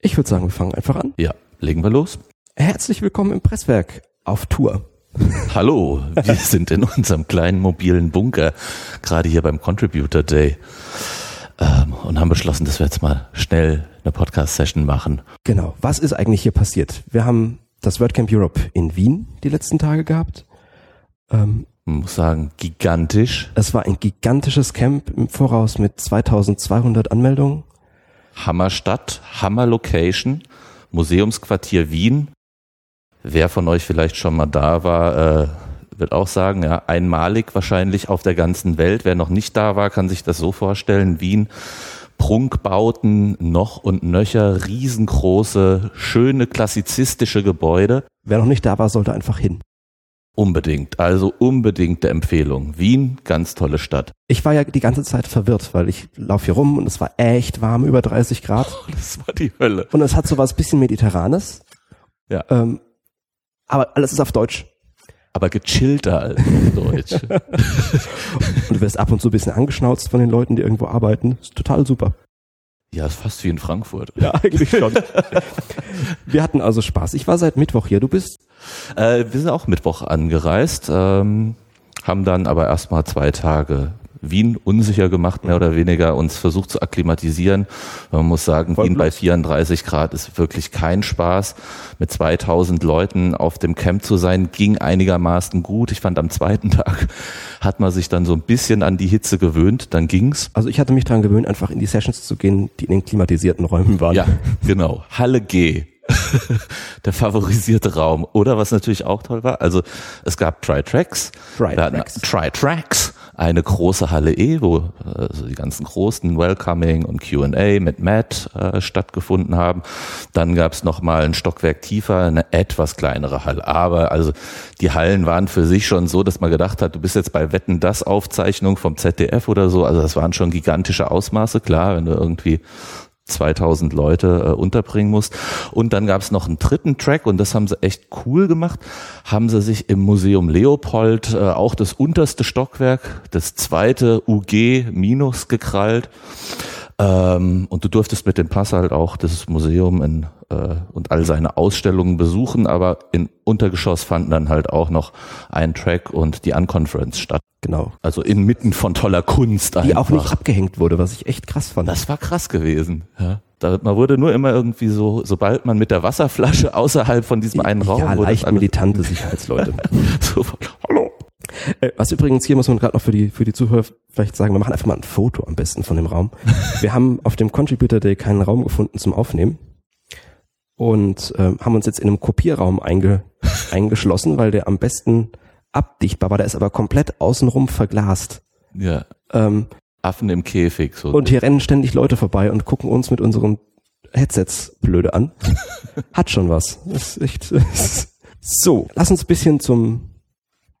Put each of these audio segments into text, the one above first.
Ich würde sagen, wir fangen einfach an. Ja, legen wir los. Herzlich willkommen im Presswerk auf Tour. Hallo, wir sind in unserem kleinen mobilen Bunker, gerade hier beim Contributor Day ähm, und haben beschlossen, dass wir jetzt mal schnell eine Podcast-Session machen. Genau. Was ist eigentlich hier passiert? Wir haben das WordCamp Europe in Wien die letzten Tage gehabt. Ähm, muss sagen, gigantisch. Es war ein gigantisches Camp im Voraus mit 2200 Anmeldungen. Hammerstadt, Hammer-Location, Museumsquartier Wien. Wer von euch vielleicht schon mal da war, äh, wird auch sagen, ja, einmalig wahrscheinlich auf der ganzen Welt. Wer noch nicht da war, kann sich das so vorstellen. Wien, Prunkbauten, noch und nöcher, riesengroße, schöne klassizistische Gebäude. Wer noch nicht da war, sollte einfach hin. Unbedingt, also unbedingte Empfehlung. Wien, ganz tolle Stadt. Ich war ja die ganze Zeit verwirrt, weil ich laufe hier rum und es war echt warm, über 30 Grad. Oh, das war die Hölle. Und es hat so was bisschen Mediterranes. Ja. Ähm, aber alles ist auf Deutsch. Aber gechillter als Deutsch. und du wirst ab und zu ein bisschen angeschnauzt von den Leuten, die irgendwo arbeiten. Ist total super. Ja, ist fast wie in Frankfurt. Ja, eigentlich schon. Wir hatten also Spaß. Ich war seit Mittwoch hier. Du bist? Äh, wir sind auch Mittwoch angereist, ähm, haben dann aber erstmal zwei Tage Wien unsicher gemacht, mehr oder weniger, uns versucht zu akklimatisieren. Man muss sagen, Voll Wien bei 34 Grad ist wirklich kein Spaß. Mit 2000 Leuten auf dem Camp zu sein, ging einigermaßen gut. Ich fand, am zweiten Tag hat man sich dann so ein bisschen an die Hitze gewöhnt, dann ging's. Also ich hatte mich daran gewöhnt, einfach in die Sessions zu gehen, die in den klimatisierten Räumen waren. Ja, genau. Halle G. der favorisierte Raum. Oder was natürlich auch toll war, also es gab Tri-Tracks. Tri-Tracks. Tri-Tracks eine große Halle E, wo also die ganzen großen Welcoming und Q&A mit Matt äh, stattgefunden haben. Dann gab es noch mal ein Stockwerk tiefer, eine etwas kleinere Halle. Aber also die Hallen waren für sich schon so, dass man gedacht hat, du bist jetzt bei Wetten das Aufzeichnung vom ZDF oder so. Also das waren schon gigantische Ausmaße. Klar, wenn du irgendwie 2000 Leute äh, unterbringen musst. Und dann gab es noch einen dritten Track und das haben sie echt cool gemacht. Haben sie sich im Museum Leopold äh, auch das unterste Stockwerk, das zweite UG minus gekrallt. Ähm, und du durftest mit dem Pass halt auch das Museum in, äh, und all seine Ausstellungen besuchen, aber im Untergeschoss fanden dann halt auch noch ein Track und die Unconference statt. Genau. Also inmitten von toller Kunst. Die einfach. auch nicht abgehängt wurde, was ich echt krass fand. Das war krass gewesen. Ja. Da, man wurde nur immer irgendwie so, sobald man mit der Wasserflasche außerhalb von diesem einen Raum ja, wurde. leicht militante Sicherheitsleute. so, was übrigens hier muss man gerade noch für die für die Zuhörer vielleicht sagen, wir machen einfach mal ein Foto am besten von dem Raum. Wir haben auf dem Contributor Day keinen Raum gefunden zum Aufnehmen und äh, haben uns jetzt in einem Kopierraum einge, eingeschlossen, weil der am besten abdichtbar war. Der ist aber komplett außenrum verglast. Ja. Ähm, Affen im Käfig. So. Und hier rennen ständig Leute vorbei und gucken uns mit unseren Headsets blöde an. Hat schon was. ist echt. so, lass uns ein bisschen zum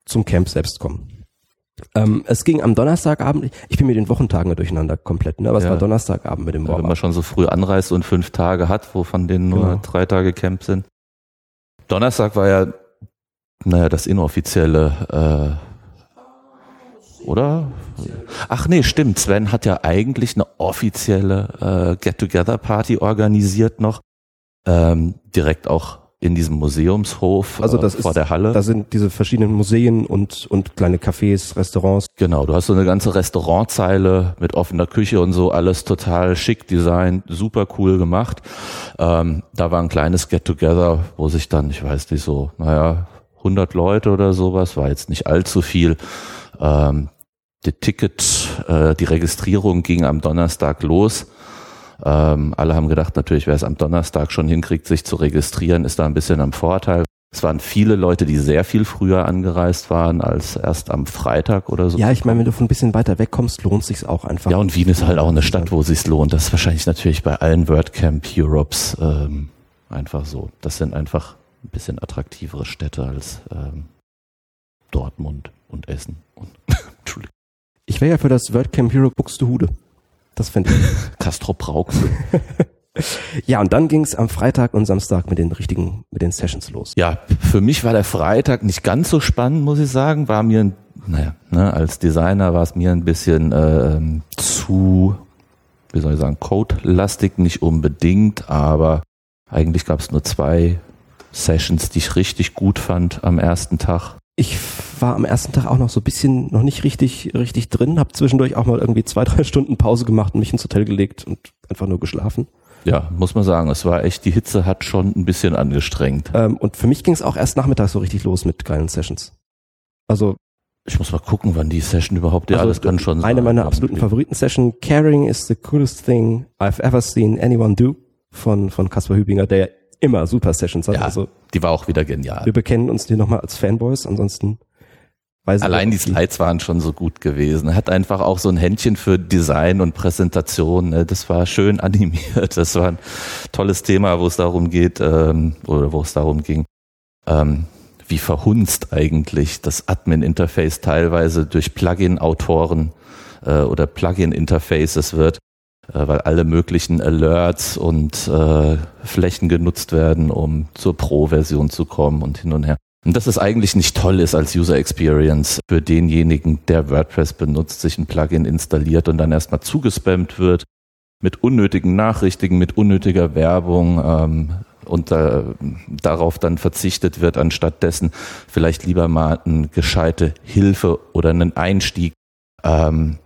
zum Camp selbst kommen. Ähm, es ging am Donnerstagabend, ich bin mit den Wochentagen durcheinander komplett, ne? aber es ja. war Donnerstagabend mit dem ja, Wenn man schon so früh anreist und fünf Tage hat, wovon denen nur genau. drei Tage Camp sind. Donnerstag war ja, naja, das inoffizielle, äh, oder? Ach nee, stimmt. Sven hat ja eigentlich eine offizielle äh, Get-Together-Party organisiert noch. Ähm, direkt auch in diesem Museumshof also das äh, vor ist, der Halle. Da sind diese verschiedenen Museen und, und kleine Cafés, Restaurants. Genau, du hast so eine ganze Restaurantzeile mit offener Küche und so, alles total schick designt, super cool gemacht. Ähm, da war ein kleines Get-Together, wo sich dann, ich weiß nicht so, naja, 100 Leute oder sowas, war jetzt nicht allzu viel. Ähm, die Ticket, äh, die Registrierung ging am Donnerstag los. Ähm, alle haben gedacht, natürlich, wer es am Donnerstag schon hinkriegt, sich zu registrieren, ist da ein bisschen am Vorteil. Es waren viele Leute, die sehr viel früher angereist waren als erst am Freitag oder so. Ja, ich meine, wenn du von ein bisschen weiter wegkommst, lohnt sich's auch einfach. Ja, und Wien ist halt auch eine Stadt, wo sich's lohnt. Das ist wahrscheinlich natürlich bei allen WordCamp Europes ähm, einfach so. Das sind einfach ein bisschen attraktivere Städte als ähm, Dortmund und Essen. Und Entschuldigung. Ich wäre ja für das WordCamp Europe Buxtehude. Das finde ich. Castro Brauch. ja, und dann ging es am Freitag und Samstag mit den richtigen, mit den Sessions los. Ja, für mich war der Freitag nicht ganz so spannend, muss ich sagen. War mir, naja, ne, als Designer war es mir ein bisschen äh, zu, wie soll ich sagen, code-lastig, nicht unbedingt, aber Eigentlich gab es nur zwei Sessions, die ich richtig gut fand am ersten Tag. Ich war am ersten Tag auch noch so ein bisschen noch nicht richtig richtig drin, habe zwischendurch auch mal irgendwie zwei, drei Stunden Pause gemacht und mich ins Hotel gelegt und einfach nur geschlafen. Ja, muss man sagen, es war echt, die Hitze hat schon ein bisschen angestrengt. Ähm, und für mich ging es auch erst nachmittags so richtig los mit geilen Sessions. Also ich muss mal gucken, wann die Session überhaupt, ja, also das kann schon Eine meiner absoluten Favoriten-Session, Caring is the coolest thing I've ever seen anyone do von, von Caspar Hübinger, der immer super Sessions hat. Ja, also die war auch wieder genial. wir bekennen uns hier nochmal als Fanboys, ansonsten weiß Allein die Slides waren schon so gut gewesen. Er hat einfach auch so ein Händchen für Design und Präsentation. ne? Das war schön animiert. Das war ein tolles Thema, wo es darum geht, ähm, oder wo es darum ging, ähm, wie verhunzt eigentlich das Admin-Interface teilweise durch Plugin-Autoren äh, oder Plugin-Interfaces wird, äh, weil alle möglichen Alerts und äh, Flächen genutzt werden, um zur Pro-Version zu kommen und hin und her. Und dass es eigentlich nicht toll ist als User Experience für denjenigen, der WordPress benutzt, sich ein Plugin installiert und dann erstmal zugespammt wird mit unnötigen Nachrichten, mit unnötiger Werbung ähm, und äh, darauf dann verzichtet wird, anstatt dessen vielleicht lieber mal eine gescheite Hilfe oder einen Einstieg ähm,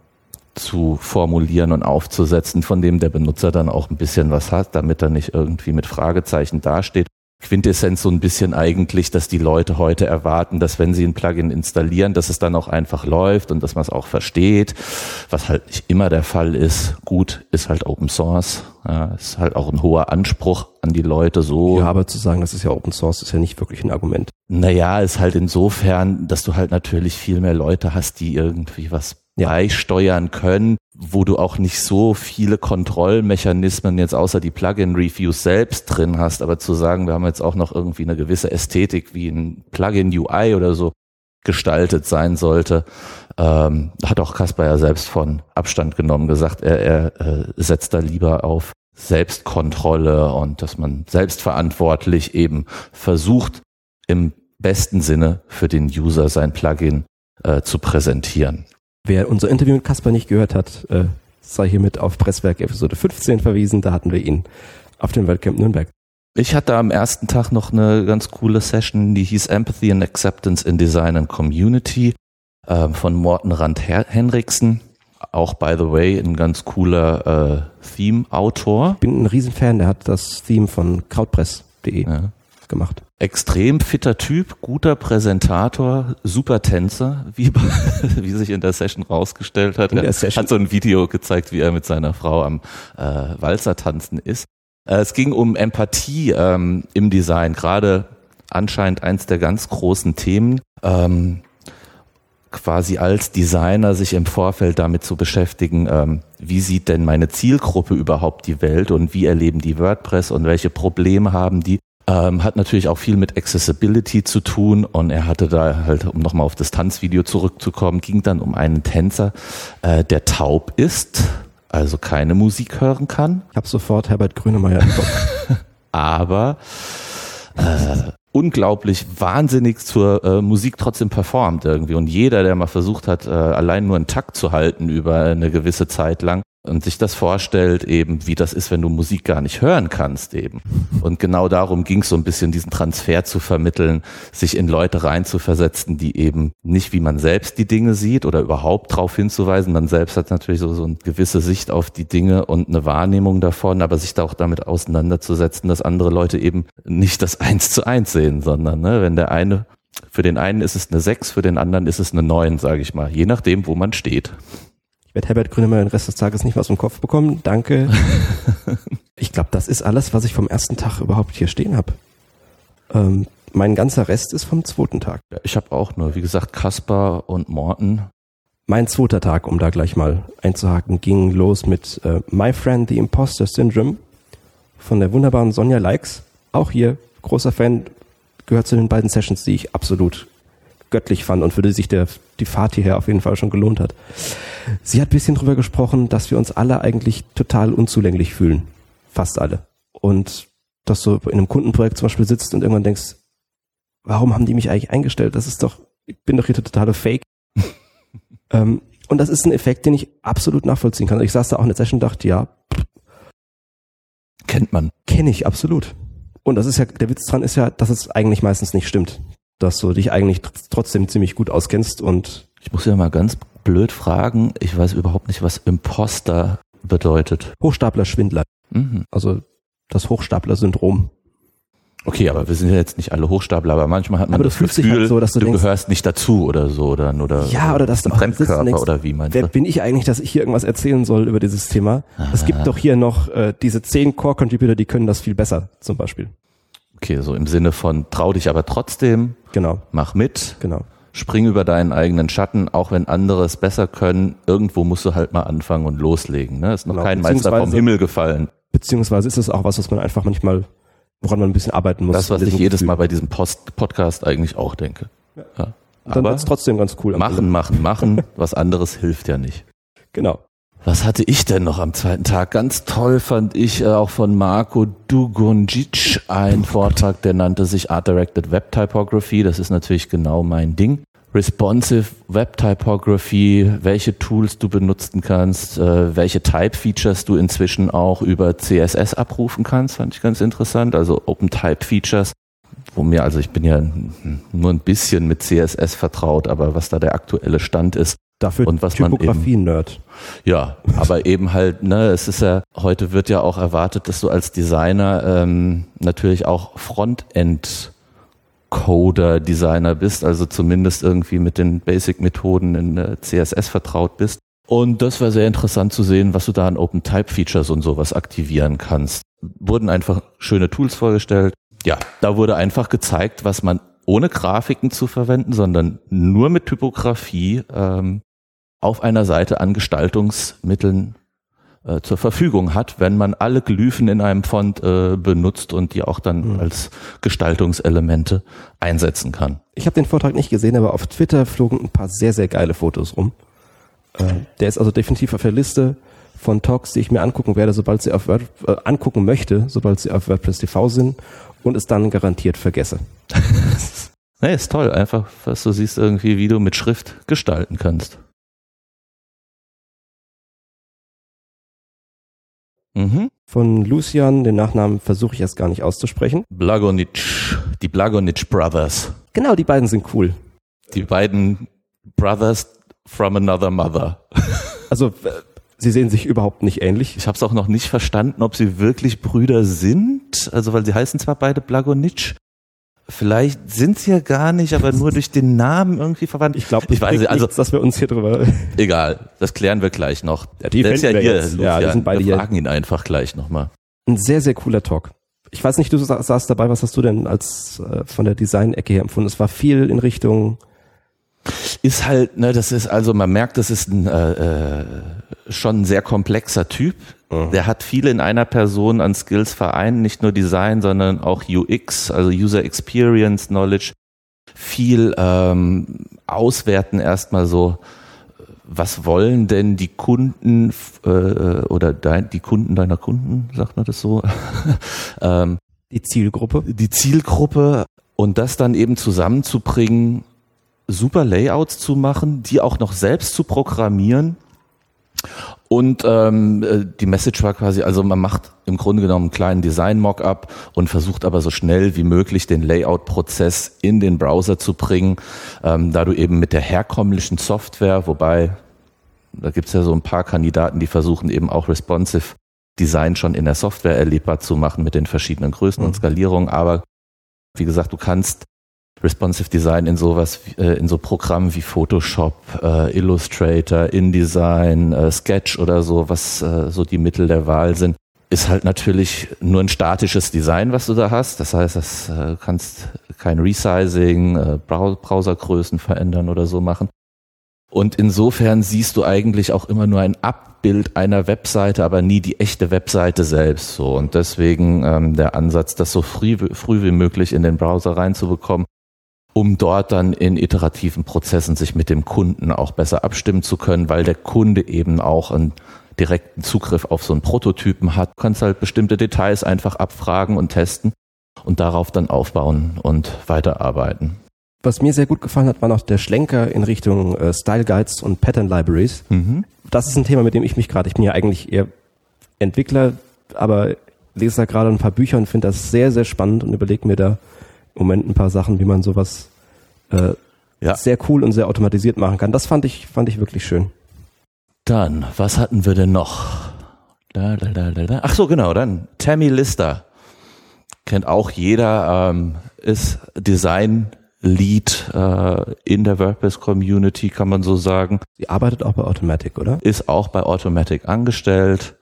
zu formulieren und aufzusetzen, von dem der Benutzer dann auch ein bisschen was hat, damit er nicht irgendwie mit Fragezeichen dasteht. Quintessenz so ein bisschen eigentlich, dass die Leute heute erwarten, dass wenn sie ein Plugin installieren, dass es dann auch einfach läuft und dass man es auch versteht, was halt nicht immer der Fall ist. Gut, ist halt Open Source, ja, ist halt auch ein hoher Anspruch an die Leute so. Ja, aber zu sagen, das ist ja Open Source, ist ja nicht wirklich ein Argument. Naja, ist halt insofern, dass du halt natürlich viel mehr Leute hast, die irgendwie was Ja. beisteuern können, wo du auch nicht so viele Kontrollmechanismen jetzt außer die Plugin-Reviews selbst drin hast, aber zu sagen, wir haben jetzt auch noch irgendwie eine gewisse Ästhetik wie ein Plugin-UI oder so gestaltet sein sollte, ähm, hat auch Kasper ja selbst von Abstand genommen, gesagt, er, er äh, setzt da lieber auf Selbstkontrolle und dass man selbstverantwortlich eben versucht, im besten Sinne für den User sein Plugin äh, zu präsentieren. Wer unser Interview mit Kasper nicht gehört hat, äh, sei hiermit auf Presswerk Episode 15 verwiesen, da hatten wir ihn auf dem Weltcamp Nürnberg. Ich hatte am ersten Tag noch eine ganz coole Session, die hieß Empathy and Acceptance in Design and Community ähm, von Morten Rand Henriksen. Auch, by the way, ein ganz cooler äh, Theme-Autor. Bin ein Riesenfan, der hat das Theme von krautpress.de Ja. gemacht. Extrem fitter Typ, guter Präsentator, super Tänzer, wie, wie sich in der Session rausgestellt hat. Er Session? hat so ein Video gezeigt, wie er mit seiner Frau am äh, Walzer tanzen ist. Äh, es ging um Empathie ähm, im Design, gerade anscheinend eins der ganz großen Themen. Ähm, quasi als Designer sich im Vorfeld damit zu beschäftigen, ähm, wie sieht denn meine Zielgruppe überhaupt die Welt und wie erleben die WordPress und welche Probleme haben die. Ähm, hat natürlich auch viel mit Accessibility zu tun und er hatte da halt, um nochmal auf das Tanzvideo zurückzukommen, ging dann um einen Tänzer, äh, der taub ist, also keine Musik hören kann, Ich habe sofort Herbert Grönemeyer im Kopf. aber äh, unglaublich wahnsinnig zur äh, Musik trotzdem performt irgendwie. Und jeder, der mal versucht hat, äh, allein nur einen Takt zu halten über eine gewisse Zeit lang und sich das vorstellt, eben wie das ist, wenn du Musik gar nicht hören kannst eben. Und genau darum ging es so ein bisschen, diesen Transfer zu vermitteln, sich in Leute reinzuversetzen, die eben nicht wie man selbst die Dinge sieht oder überhaupt darauf hinzuweisen. Man selbst hat natürlich so, so eine gewisse Sicht auf die Dinge und eine Wahrnehmung davon, aber sich da auch damit auseinanderzusetzen, dass andere Leute eben nicht das Eins zu eins sehen, sondern ne, wenn der eine, für den einen ist es eine Sechs, für den anderen ist es eine Neun, sage ich mal, je nachdem, wo man steht. Ich werde Herbert Grönemeyer den Rest des Tages nicht aus dem Kopf bekommen. Danke. ich glaube, das ist alles, was ich vom ersten Tag überhaupt hier stehen habe. Ähm, mein ganzer Rest ist vom zweiten Tag. Ich habe auch nur, wie gesagt, Kaspar und Morten. Mein zweiter Tag, um da gleich mal einzuhaken, ging los mit äh, My Friend the Imposter Syndrome von der wunderbaren Sonja Likes. Auch hier großer Fan, gehört zu den beiden Sessions, die ich absolut göttlich fand und für die sich der, die Fahrt hierher auf jeden Fall schon gelohnt hat. Sie hat ein bisschen drüber gesprochen, dass wir uns alle eigentlich total unzulänglich fühlen. Fast alle. Und dass du in einem Kundenprojekt zum Beispiel sitzt und irgendwann denkst, warum haben die mich eigentlich eingestellt? Das ist doch, ich bin doch hier totale Fake. ähm, und das ist ein Effekt, den ich absolut nachvollziehen kann. Ich saß da auch in der Session und dachte, ja, Kennt man. kenne ich absolut. Und das ist ja, der Witz dran ist ja, dass es eigentlich meistens nicht stimmt. Dass du dich eigentlich tr- trotzdem ziemlich gut auskennst und Ich muss ja mal ganz blöd fragen. Ich weiß überhaupt nicht, was Imposter bedeutet. Hochstapler-Schwindler. Mhm. Also das Hochstapler-Syndrom. Okay, aber wir sind ja jetzt nicht alle Hochstapler, aber manchmal hat man Aber du das fühlst dich Gefühl, halt so, dass du du denkst- gehörst nicht dazu oder so dann oder Ja, oder dass ein du Fremdkörper denkst, oder wie meinst Wer du? bin ich eigentlich, dass ich hier irgendwas erzählen soll über dieses Thema? Es gibt doch hier noch äh, diese zehn Core-Contributor, die können das viel besser, zum Beispiel. Okay, so im Sinne von trau dich aber trotzdem, Genau, mach mit, genau. spring über deinen eigenen Schatten, auch wenn andere es besser können. Irgendwo musst du halt mal anfangen und loslegen. Ne? Ist noch Genau, kein Meister vom Himmel gefallen. Beziehungsweise ist es auch was, was man einfach manchmal, woran man ein bisschen arbeiten muss. Das, was ich diesem jedes Gefühl. Mal bei diesem Post Podcast eigentlich auch denke. Ja. Dann Aber wird's trotzdem ganz cool. machen, machen, machen. Was anderes hilft ja nicht. Genau. Was hatte ich denn noch am zweiten Tag? Ganz toll fand ich äh, auch von Marco Dugonjic einen Vortrag, der nannte sich Art Directed Web Typography. Das ist natürlich genau mein Ding. Responsive Web Typography, welche Tools du benutzen kannst, äh, welche Type Features du inzwischen auch über CSS abrufen kannst, fand ich ganz interessant. Also Open Type Features, wo mir, also ich bin ja nur ein bisschen mit CSS vertraut, aber was da der aktuelle Stand ist, Dafür Und was man Typografie-Nerd. ja, aber eben halt, ne, es ist ja, heute wird ja auch erwartet, dass du als Designer ähm, natürlich auch Frontend-Coder-Designer bist, also zumindest irgendwie mit den Basic-Methoden in äh, CSS vertraut bist. Und das war sehr interessant zu sehen, was du da an Open-Type-Features und sowas aktivieren kannst. Wurden einfach schöne Tools vorgestellt. Ja, da wurde einfach gezeigt, was man ohne Grafiken zu verwenden, sondern nur mit Typografie ähm, auf einer Seite an Gestaltungsmitteln äh, zur Verfügung hat, wenn man alle Glyphen in einem Font äh, benutzt und die auch dann Mhm. als Gestaltungselemente einsetzen kann. Ich habe den Vortrag nicht gesehen, aber auf Twitter flogen ein paar sehr, sehr geile Fotos rum. Äh, der ist also definitiv auf der Liste von Talks, die ich mir angucken werde, sobald sie auf Word, äh, angucken möchte, sobald sie auf WordPress TV sind und es dann garantiert vergesse. Nee, ist toll, einfach, was du siehst irgendwie, wie du mit Schrift gestalten kannst. Mhm. Von Lucian, den Nachnamen versuche ich erst gar nicht auszusprechen. Blagonic, die Blagonic Brothers. Genau, die beiden sind cool. Die beiden Brothers from another mother. Also äh, sie sehen sich überhaupt nicht ähnlich. Ich habe es auch noch nicht verstanden, ob sie wirklich Brüder sind. Also, weil sie heißen zwar beide Blagonic. Vielleicht sind sie ja gar nicht, aber nur durch den Namen irgendwie verwandt. Ich glaube, ich weiß nicht, also nichts, dass wir uns hier drüber. egal, das klären wir gleich noch. Ja, die Der ist ja hier, jetzt. Ja, die Lucian. sind beide wir hier. fragen ihn einfach gleich nochmal. Ein sehr, sehr cooler Talk. Ich weiß nicht, du sa- saßt dabei, was hast du denn als äh, von der Design-Ecke her empfunden? Es war viel in Richtung Ist halt, ne, das ist also, man merkt, das ist ein äh, äh, schon ein sehr komplexer Typ. Der hat viele in einer Person an Skills vereint, nicht nur Design, sondern auch UX, also User Experience Knowledge. Viel ähm, auswerten erstmal so, was wollen denn die Kunden äh, oder dein, die Kunden deiner Kunden, sagt man das so? ähm, die Zielgruppe. die Zielgruppe und das dann eben zusammenzubringen, super Layouts zu machen, die auch noch selbst zu programmieren. Und ähm, äh, die Message war quasi, also man macht im Grunde genommen einen kleinen Design-Mockup und versucht aber so schnell wie möglich den Layout-Prozess in den Browser zu bringen, ähm, da du eben mit der herkömmlichen Software, wobei da gibt's ja so ein paar Kandidaten, die versuchen eben auch responsive Design schon in der Software erlebbar zu machen mit den verschiedenen Größen und Mhm. Skalierungen. Aber wie gesagt, du kannst responsive Design in sowas, äh, in so Programmen wie Photoshop, äh, Illustrator, InDesign, äh, Sketch oder so, was äh, so die Mittel der Wahl sind, ist halt natürlich nur ein statisches Design, was du da hast. Das heißt, das äh, kannst kein Resizing, äh, Browsergrößen verändern oder so machen. Und insofern siehst du eigentlich auch immer nur ein Abbild einer Webseite, aber nie die echte Webseite selbst. So und deswegen ähm, der Ansatz, das so früh, früh wie möglich in den Browser reinzubekommen, um dort dann in iterativen Prozessen sich mit dem Kunden auch besser abstimmen zu können, weil der Kunde eben auch einen direkten Zugriff auf so einen Prototypen hat. Du kannst halt bestimmte Details einfach abfragen und testen und darauf dann aufbauen und weiterarbeiten. Was mir sehr gut gefallen hat, war noch der Schlenker in Richtung äh, Style Guides und Pattern Libraries. Mhm. Das ist ein Thema, mit dem ich mich gerade, ich bin ja eigentlich eher Entwickler, aber lese da gerade ein paar Bücher und finde das sehr, sehr spannend und überlege mir da Moment ein paar Sachen, wie man sowas äh, Ja. sehr cool und sehr automatisiert machen kann. Das fand ich, fand ich wirklich schön. Dann, was hatten wir denn noch? Da, da, da, da, da. Ach so, genau, dann Tammy Lister. Kennt auch jeder, ähm, ist Design Lead äh, in der WordPress Community, kann man so sagen. Sie arbeitet auch bei Automatic, oder? Ist auch bei Automatic angestellt,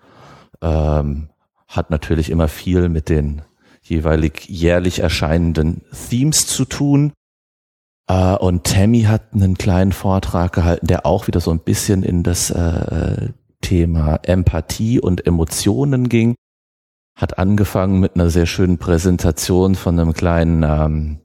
ähm, hat natürlich immer viel mit den jeweilig jährlich erscheinenden Themes zu tun. Äh, und Tammy hat einen kleinen Vortrag gehalten, der auch wieder so ein bisschen in das äh, Thema Empathie und Emotionen ging. Hat angefangen mit einer sehr schönen Präsentation von einem kleinen ähm,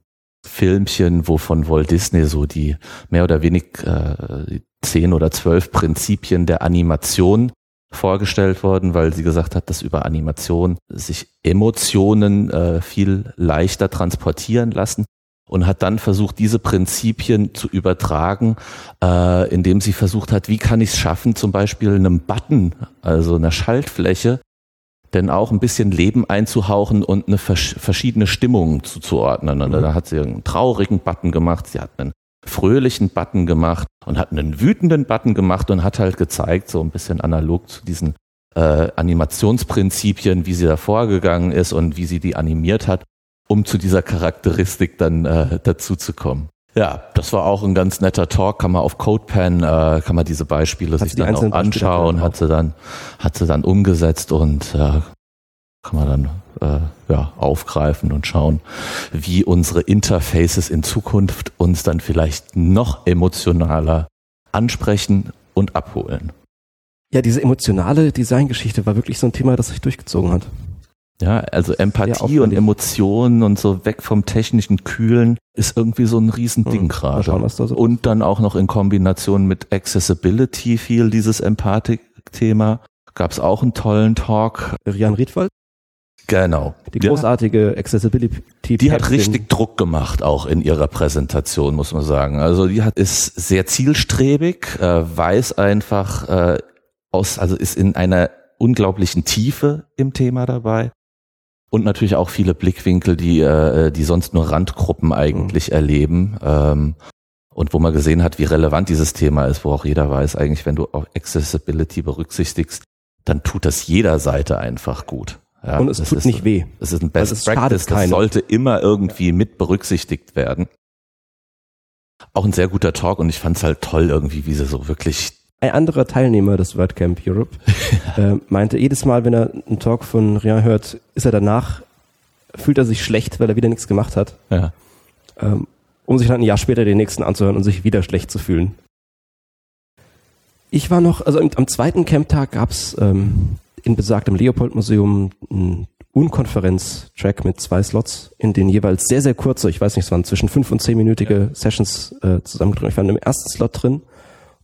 Filmchen, wo von Walt Disney so die mehr oder weniger äh, zehn oder zwölf Prinzipien der Animation vorgestellt worden, weil sie gesagt hat, dass über Animation sich Emotionen äh, viel leichter transportieren lassen und hat dann versucht, diese Prinzipien zu übertragen, äh, indem sie versucht hat, wie kann ich es schaffen, zum Beispiel einem Button, also einer Schaltfläche, denn auch ein bisschen Leben einzuhauchen und eine vers verschiedene Stimmung zuzuordnen. Und da hat sie einen traurigen Button gemacht, sie hat einen fröhlichen Button gemacht und hat einen wütenden Button gemacht und hat halt gezeigt, so ein bisschen analog zu diesen äh, Animationsprinzipien, wie sie da vorgegangen ist und wie sie die animiert hat, um zu dieser Charakteristik dann äh, dazu zu kommen. Ja, das war auch ein ganz netter Talk, kann man auf CodePen, äh, kann man diese Beispiele sich sie die dann auch anschauen, hat sie dann, hat sie dann umgesetzt und äh, kann man dann äh, ja, aufgreifen und schauen, wie unsere Interfaces in Zukunft uns dann vielleicht noch emotionaler ansprechen und abholen. Ja, diese emotionale Designgeschichte war wirklich so ein Thema, das sich durchgezogen hat. Ja, also Empathie und. Emotionen und so weg vom technischen Kühlen ist irgendwie so ein Riesending Hm, gerade. da so und dann auch noch in Kombination mit Accessibility viel dieses Empathik-Thema. Gab es auch einen tollen Talk. Rian Riedwald, Genau. die Ja. großartige Accessibility. Die hat richtig Druck gemacht, auch in ihrer Präsentation, muss man sagen. Also die hat, ist sehr zielstrebig, äh, weiß einfach äh, aus, also ist in einer unglaublichen Tiefe im Thema dabei. Und natürlich auch viele Blickwinkel, die, äh, die sonst nur Randgruppen eigentlich erleben. Ähm, und wo man gesehen hat, wie relevant dieses Thema ist, wo auch jeder weiß, eigentlich, wenn du auch Accessibility berücksichtigst, dann tut das jeder Seite einfach gut. Ja, Und es tut ist- nicht weh. es ist ein Best es schadet Practice, das sollte immer irgendwie mit berücksichtigt werden. Auch ein sehr guter Talk und ich fand es halt toll irgendwie, wie sie so wirklich, Ein anderer Teilnehmer des WordCamp Europe äh, meinte, jedes Mal, wenn er einen Talk von Rian hört, ist er danach, fühlt er sich schlecht, weil er wieder nichts gemacht hat, ja, ähm, um sich dann ein Jahr später den nächsten anzuhören und sich wieder schlecht zu fühlen. Ich war noch, also am, am zweiten Camptag gab's ähm, in besagtem Leopold-Museum einen Unkonferenz-Track mit zwei Slots, in denen jeweils sehr, sehr kurze, ich weiß nicht, es waren zwischen fünf und zehnminütige Sessions äh, zusammengedrückt. Ich war im ersten Slot drin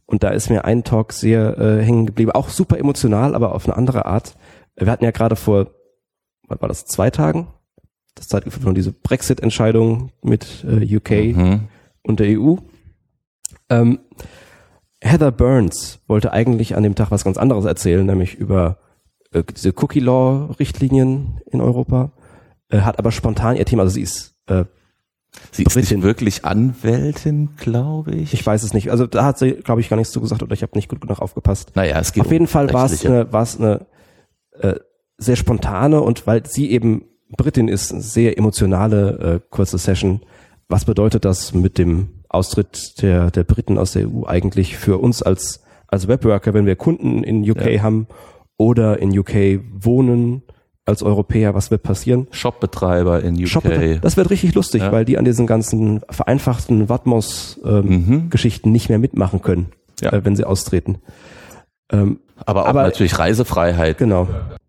und da ist mir ein Talk sehr äh, hängen geblieben, auch super emotional, aber auf eine andere Art. Wir hatten ja gerade vor, was war das, zwei Tagen, das Zeitgefühl von diese Brexit-Entscheidung mit äh, UK mhm. und der EU. Ähm, Heather Burns wollte eigentlich an dem Tag was ganz anderes erzählen, nämlich über äh, diese Cookie Law Richtlinien in Europa, äh, hat aber spontan ihr Thema, also sie ist, äh, sie ist Britin. nicht wirklich Anwältin, glaube ich. ich weiß es nicht, also da hat sie, glaube ich, gar nichts zugesagt oder ich habe nicht gut genug aufgepasst. naja, es geht Auf jeden um Fall war es eine, war es eine äh, sehr spontane und weil sie eben Britin ist, eine sehr emotionale äh, kurze Session. Was bedeutet das mit dem Austritt der, der Briten aus der EU eigentlich für uns als, als Webworker, wenn wir Kunden in UK Ja. haben oder in UK wohnen als Europäer, was wird passieren? Shopbetreiber in UK. Shop das wird richtig lustig, Ja. weil die an diesen ganzen vereinfachten Watmos-Geschichten Mhm. nicht mehr mitmachen können, Ja. äh, wenn sie austreten. Ähm, aber auch aber- natürlich Reisefreiheit, genau.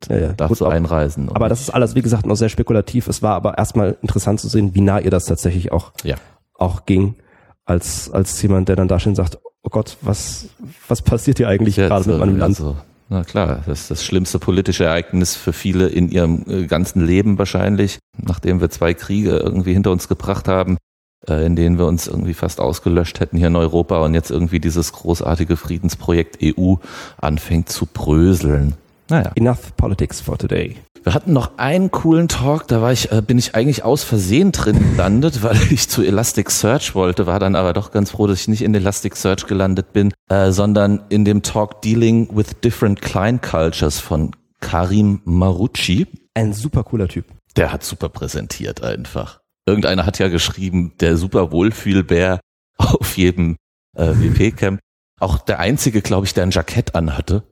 Ja, ja. darfst Gut, einreisen. Aber das ist alles, wie gesagt, noch sehr spekulativ. Es war aber erstmal interessant zu sehen, wie nah ihr das tatsächlich auch, ja. auch ging, als, als jemand, der dann da steht und sagt, oh Gott, was, was passiert hier eigentlich Jetzt, gerade mit meinem äh, Land? Also, na klar, das ist das schlimmste politische Ereignis für viele in ihrem äh, ganzen Leben wahrscheinlich, nachdem wir zwei Kriege irgendwie hinter uns gebracht haben, äh, in denen wir uns irgendwie fast ausgelöscht hätten hier in Europa und jetzt irgendwie dieses großartige Friedensprojekt EU anfängt zu bröseln. Naja. Enough Politics for today. Wir hatten noch einen coolen Talk, da war ich, äh, bin ich eigentlich aus Versehen drin gelandet, weil ich zu Elasticsearch wollte, war dann aber doch ganz froh, dass ich nicht in Elasticsearch gelandet bin, äh, sondern in dem Talk Dealing with Different Client Cultures von Karim Marucci. Ein super cooler Typ. Der hat super präsentiert einfach. Irgendeiner hat ja geschrieben, der super Wohlfühlbär auf jedem äh, WP-Camp. Auch der einzige, glaube ich, der ein Jackett anhatte.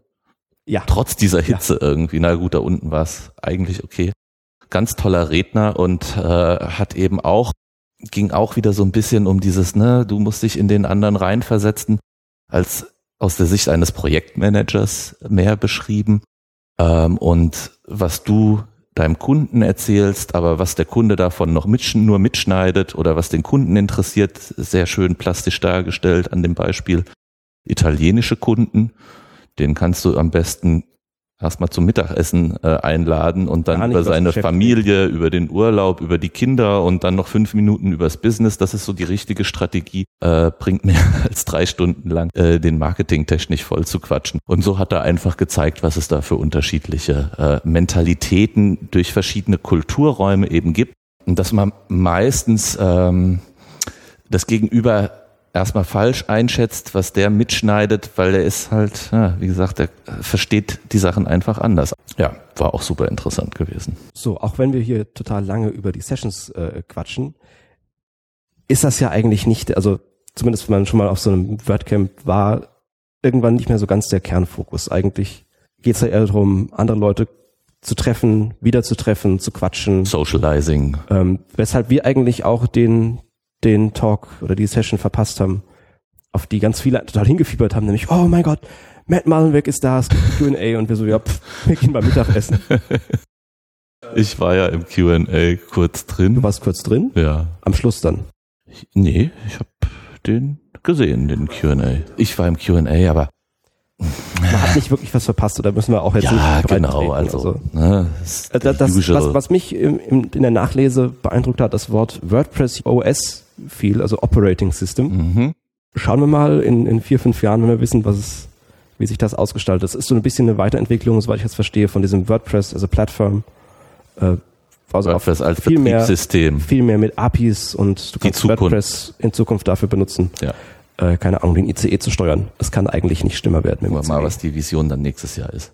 Ja. Trotz dieser Hitze ja. irgendwie. Na gut, da unten war es eigentlich okay. Ganz toller Redner und äh, hat eben auch, ging auch wieder so ein bisschen um dieses, ne, du musst dich in den anderen reinversetzen, als aus der Sicht eines Projektmanagers mehr beschrieben. Ähm, und was du deinem Kunden erzählst, aber was der Kunde davon noch mit, nur mitschneidet oder was den Kunden interessiert, sehr schön plastisch dargestellt an dem Beispiel italienische Kunden. Den kannst du am besten erstmal zum Mittagessen äh, einladen und dann über seine Familie, über den Urlaub, über die Kinder und dann noch fünf Minuten übers Business. Das ist so die richtige Strategie. Äh, bringt mehr als drei Stunden lang äh, den Marketing technisch voll zu quatschen. Und so hat er einfach gezeigt, was es da für unterschiedliche äh, Mentalitäten durch verschiedene Kulturräume eben gibt. Und dass man meistens ähm, das Gegenüber erstmal falsch einschätzt, was der mitschneidet, weil er ist halt, ja, wie gesagt, er versteht die Sachen einfach anders. Ja, war auch super interessant gewesen. So, auch wenn wir hier total lange über die Sessions äh, quatschen, ist das ja eigentlich nicht, also zumindest wenn man schon mal auf so einem WordCamp war, irgendwann nicht mehr so ganz der Kernfokus. Eigentlich geht es ja eher darum, andere Leute zu treffen, wieder zu treffen, zu quatschen. Socializing. Ähm, weshalb wir eigentlich auch den, den Talk oder die Session verpasst haben, auf die ganz viele total hingefiebert haben, nämlich, oh mein Gott, Matt Mullenweg ist da, es gibt Q&A und wir so, ja, pff, wir gehen mal Mittagessen. Ich war ja im Q&A kurz drin. Du warst kurz drin? Ja. Am Schluss dann? Ich, nee, ich habe den gesehen, den Q&A. Ich war im Q&A, aber man hat nicht wirklich was verpasst oder müssen wir auch jetzt ja, nicht genau, also, also. Ne, das, das, was, was mich im, im, in der Nachlese beeindruckt hat, das Wort WordPress OS viel, also Operating System. Mhm. Schauen wir mal in, in vier, fünf Jahren, wenn wir wissen, was es, wie sich das ausgestaltet. Das ist so ein bisschen eine Weiterentwicklung, soweit ich jetzt verstehe, von diesem WordPress als Plattform. Äh, also WordPress als viel Betriebssystem. Mehr, viel mehr mit APIs und du kannst WordPress in Zukunft dafür benutzen. Ja äh, keine Ahnung, den ICE zu steuern. Das kann eigentlich nicht schlimmer werden. Mit mal, was die Vision dann nächstes Jahr ist.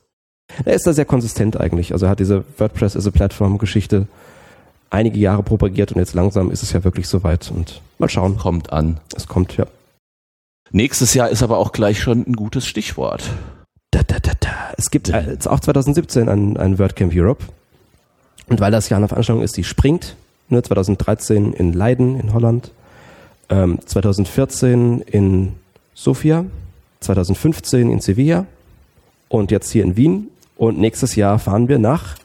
Er ist da sehr konsistent eigentlich. Also er hat diese WordPress as a Plattform Geschichte einige Jahre propagiert und jetzt langsam ist es ja wirklich soweit und mal schauen. Kommt an. Es kommt, ja. Nächstes Jahr ist aber auch gleich schon ein gutes Stichwort. Da, da, da, da. Es gibt jetzt auch 2017 ein, ein WordCamp Europe. Und weil das Jahr eine Veranstaltung ist, die springt, ne, 2013 in Leiden in Holland, ähm, 2014 in Sofia, 2015 in Sevilla und jetzt hier in Wien. Und nächstes Jahr fahren wir nach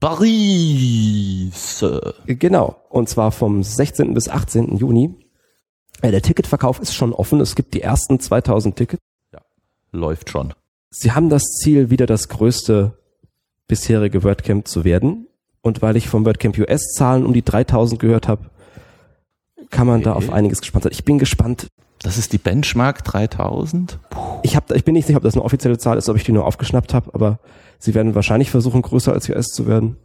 Paris. Genau. Und zwar vom 16. bis 18. Juni. Äh, der Ticketverkauf ist schon offen. Es gibt die ersten 2000 Tickets. Ja, läuft schon. Sie haben das Ziel, wieder das größte bisherige WordCamp zu werden. Und weil ich vom WordCamp US Zahlen um die 3000 gehört habe, kann man okay. da auf einiges gespannt sein. Ich bin gespannt. Das ist die Benchmark 3000? Ich, hab, ich bin nicht sicher, ob das eine offizielle Zahl ist, ob ich die nur aufgeschnappt habe, aber sie werden wahrscheinlich versuchen, größer als US zu werden.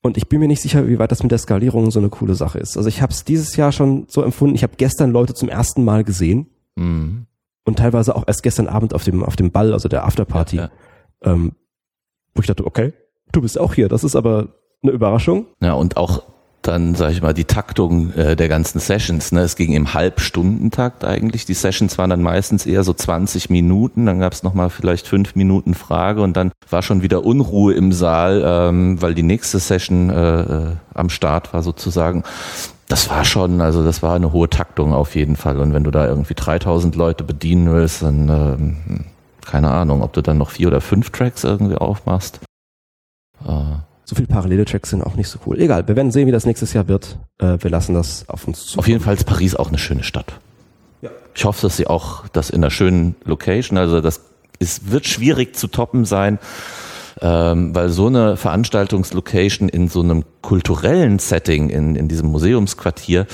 Und ich bin mir nicht sicher, wie weit das mit der Skalierung so eine coole Sache ist. Also ich habe es dieses Jahr schon so empfunden. Ich habe gestern Leute zum ersten Mal gesehen mhm. und teilweise auch erst gestern Abend auf dem auf dem Ball, also der Afterparty, ja, ja. Ähm, wo ich dachte, okay, du bist auch hier. Das ist aber eine Überraschung. Ja und auch dann, sage ich mal, die Taktung äh, der ganzen Sessions. Ne? Es ging im Halbstundentakt eigentlich. Die Sessions waren dann meistens eher so 20 Minuten. Dann gab es nochmal vielleicht fünf Minuten Frage und dann war schon wieder Unruhe im Saal, ähm, weil die nächste Session äh, äh, am Start war sozusagen. Das war schon, also das war eine hohe Taktung auf jeden Fall. Und wenn du da irgendwie 3000 Leute bedienen willst, dann ähm, keine Ahnung, ob du dann noch vier oder fünf Tracks irgendwie aufmachst. Äh, so viele parallele Tracks sind auch nicht so cool. Egal, wir werden sehen, wie das nächstes Jahr wird. Äh, wir lassen das auf uns zu. Auf jeden Fall ist Paris auch eine schöne Stadt. Ja. Ich hoffe, dass sie auch das in einer schönen Location, also das ist, wird schwierig zu toppen sein, ähm, weil so eine Veranstaltungslocation in so einem kulturellen Setting, in, in diesem Museumsquartier,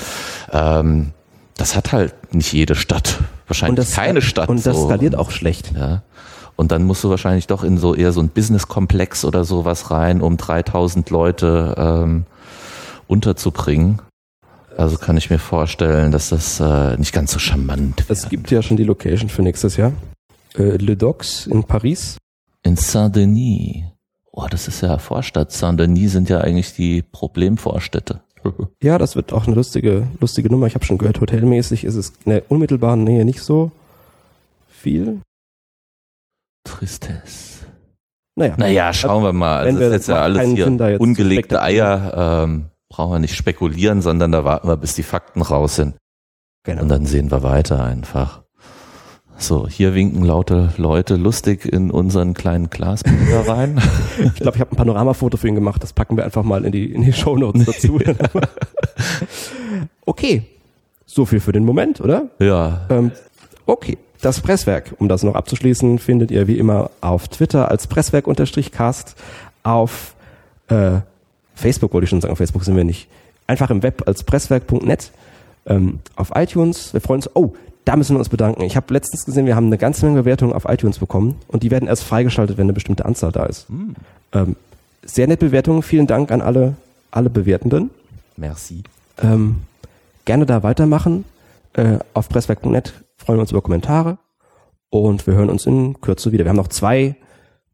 ähm, das hat halt nicht jede Stadt. Wahrscheinlich das, keine Stadt. Und das so. skaliert auch schlecht. Ja. Und dann musst du wahrscheinlich doch in so eher so ein Business-Komplex oder sowas rein, um 3000 Leute ähm, unterzubringen. Also kann ich mir vorstellen, dass das äh, nicht ganz so charmant wird. Es gibt ja schon die Location für nächstes Jahr. Äh, Le Dox in Paris. In Saint-Denis. Oh, das ist ja Vorstadt. Saint-Denis sind ja eigentlich die Problemvorstädte. Ja, das wird auch eine lustige, lustige Nummer. Ich habe schon gehört, hotelmäßig ist es in der unmittelbaren Nähe nicht so viel. Tristesse. Naja, Naja, schauen wir mal. Wenn Das wir- ist jetzt ja alles hier ungelegte Eier. Ähm, brauchen wir nicht spekulieren, sondern da warten wir, bis die Fakten raus sind. genau. Und dann sehen wir weiter einfach. So, hier winken laute Leute lustig in unseren kleinen Glasbecher rein. Ich glaube, ich habe ein Panoramafoto für ihn gemacht. Das packen wir einfach mal in die, in die Shownotes dazu. okay. So viel für den Moment, oder? ja, Ähm, okay. Das Presswerk, um das noch abzuschließen, findet ihr wie immer auf Twitter als Presswerk-Cast, auf äh, Facebook wollte ich schon sagen, auf Facebook sind wir nicht. Einfach im Web als presswerk.net, ähm, auf iTunes. Wir freuen uns. Oh, da müssen wir uns bedanken. Ich habe letztens gesehen, wir haben eine ganze Menge Bewertungen auf iTunes bekommen und die werden erst freigeschaltet, wenn eine bestimmte Anzahl da ist. Ähm, sehr nette Bewertungen. Vielen Dank an alle, alle Bewertenden. merci. Ähm, gerne da weitermachen. Äh, auf presswerk.net freuen uns über Kommentare und wir hören uns in Kürze wieder. Wir haben noch zwei,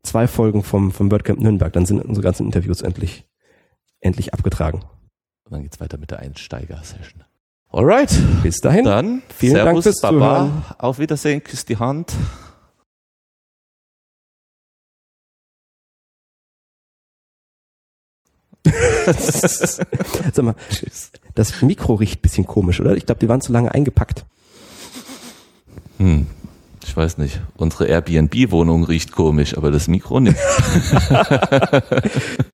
zwei Folgen vom, vom WordCamp Nürnberg, dann sind unsere ganzen Interviews endlich, endlich abgetragen. Und dann geht's weiter mit der Einsteiger-Session. Alright, Bis dahin. dann Vielen Dank Servus, fürs Baba, Zuhören. auf Wiedersehen, küss die Hand. Sag mal, das Mikro riecht ein bisschen komisch, oder? Ich glaube, die waren zu lange eingepackt. Hm, ich weiß nicht. Unsere Airbnb-Wohnung riecht komisch, aber das Mikro nicht.